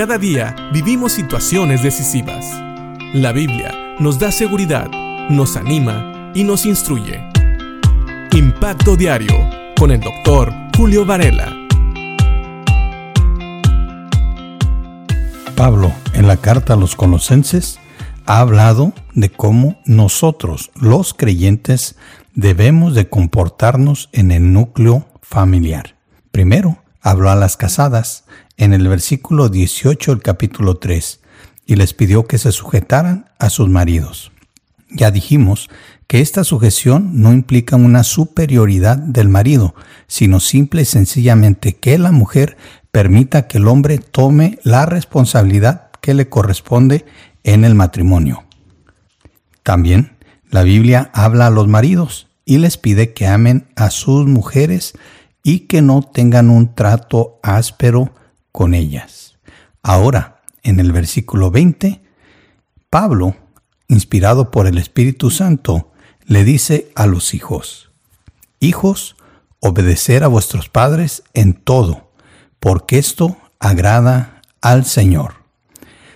Cada día vivimos situaciones decisivas. La Biblia nos da seguridad, nos anima y nos instruye. Impacto Diario con el doctor Julio Varela. Pablo, en la carta a los colosenses, ha hablado de cómo nosotros, los creyentes, debemos de comportarnos en el núcleo familiar. Primero, habló a las casadas en el versículo 18 del capítulo 3 y les pidió que se sujetaran a sus maridos. Ya dijimos que esta sujeción no implica una superioridad del marido, sino simple y sencillamente que la mujer permita que el hombre tome la responsabilidad que le corresponde en el matrimonio. También la Biblia habla a los maridos y les pide que amen a sus mujeres y que no tengan un trato áspero con ellas. Ahora, en el versículo 20, Pablo, inspirado por el Espíritu Santo, le dice a los hijos, Hijos, obedecer a vuestros padres en todo, porque esto agrada al Señor.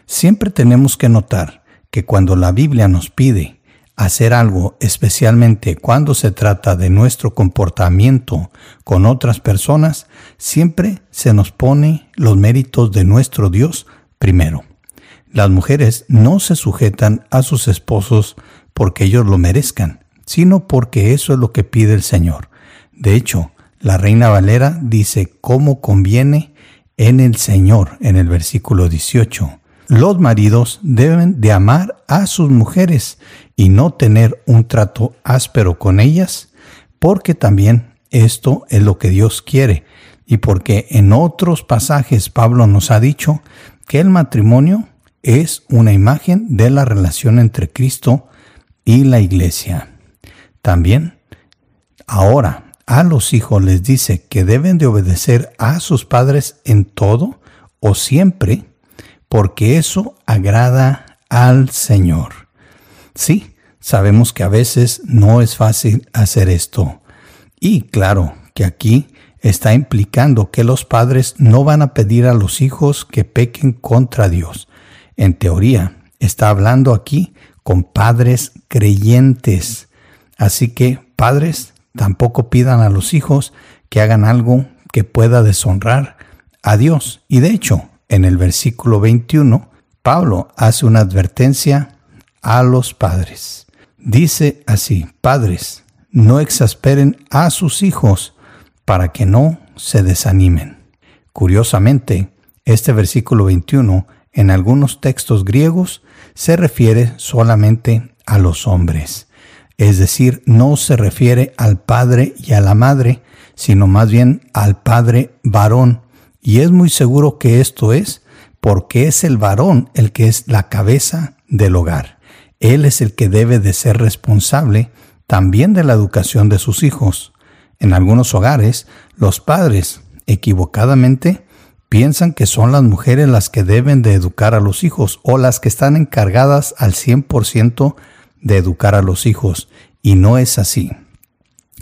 Siempre tenemos que notar que cuando la Biblia nos pide hacer algo, especialmente cuando se trata de nuestro comportamiento con otras personas, siempre se nos pone los méritos de nuestro Dios primero. Las mujeres no se sujetan a sus esposos porque ellos lo merezcan, sino porque eso es lo que pide el Señor. De hecho, la reina Valera dice cómo conviene en el Señor en el versículo 18. Los maridos deben de amar a sus mujeres y no tener un trato áspero con ellas, porque también esto es lo que Dios quiere y porque en otros pasajes Pablo nos ha dicho que el matrimonio es una imagen de la relación entre Cristo y la iglesia. También, ahora a los hijos les dice que deben de obedecer a sus padres en todo o siempre, porque eso agrada al Señor. Sí, sabemos que a veces no es fácil hacer esto. Y claro que aquí está implicando que los padres no van a pedir a los hijos que pequen contra Dios. En teoría, está hablando aquí con padres creyentes. Así que, padres, tampoco pidan a los hijos que hagan algo que pueda deshonrar a Dios. Y de hecho, en el versículo 21, Pablo hace una advertencia a los padres. Dice así, padres, no exasperen a sus hijos para que no se desanimen. Curiosamente, este versículo 21 en algunos textos griegos se refiere solamente a los hombres, es decir, no se refiere al padre y a la madre, sino más bien al padre varón y es muy seguro que esto es porque es el varón el que es la cabeza del hogar. Él es el que debe de ser responsable también de la educación de sus hijos. En algunos hogares, los padres, equivocadamente, piensan que son las mujeres las que deben de educar a los hijos o las que están encargadas al 100% de educar a los hijos. Y no es así.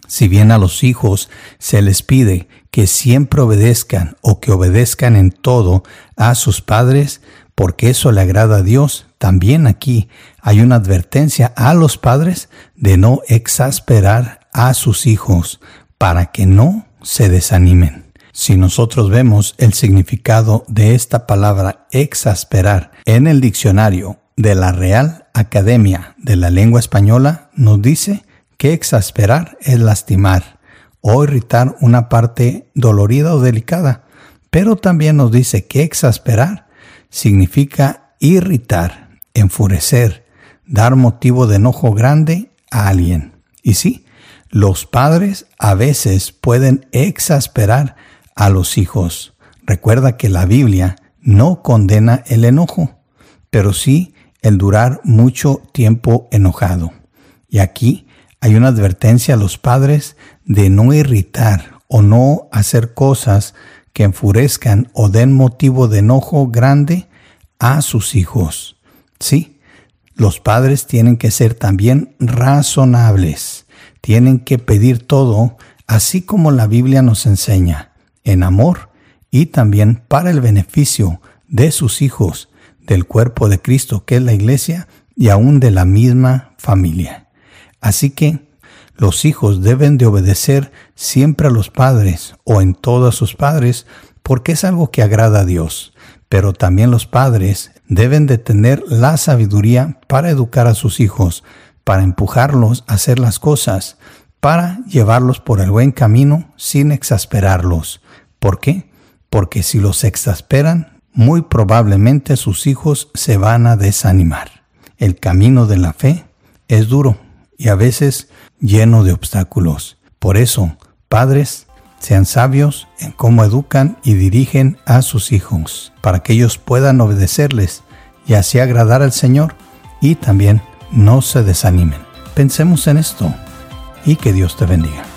Si bien a los hijos se les pide que siempre obedezcan o que obedezcan en todo a sus padres, porque eso le agrada a Dios, también aquí hay una advertencia a los padres de no exasperar a sus hijos para que no se desanimen. Si nosotros vemos el significado de esta palabra exasperar en el diccionario de la Real Academia de la Lengua Española, nos dice que exasperar es lastimar o irritar una parte dolorida o delicada, pero también nos dice que exasperar significa irritar, enfurecer, dar motivo de enojo grande a alguien. Y sí, los padres a veces pueden exasperar a los hijos. Recuerda que la Biblia no condena el enojo, pero sí el durar mucho tiempo enojado. Y aquí hay una advertencia a los padres de no irritar o no hacer cosas que enfurezcan o den motivo de enojo grande a sus hijos. Sí, los padres tienen que ser también razonables, tienen que pedir todo así como la Biblia nos enseña, en amor y también para el beneficio de sus hijos, del cuerpo de Cristo que es la iglesia y aún de la misma familia. Así que los hijos deben de obedecer siempre a los padres o en todos sus padres porque es algo que agrada a Dios. Pero también los padres deben de tener la sabiduría para educar a sus hijos, para empujarlos a hacer las cosas, para llevarlos por el buen camino sin exasperarlos. ¿Por qué? Porque si los exasperan, muy probablemente sus hijos se van a desanimar. El camino de la fe es duro y a veces lleno de obstáculos. Por eso, padres, sean sabios en cómo educan y dirigen a sus hijos, para que ellos puedan obedecerles y así agradar al Señor y también no se desanimen. Pensemos en esto y que Dios te bendiga.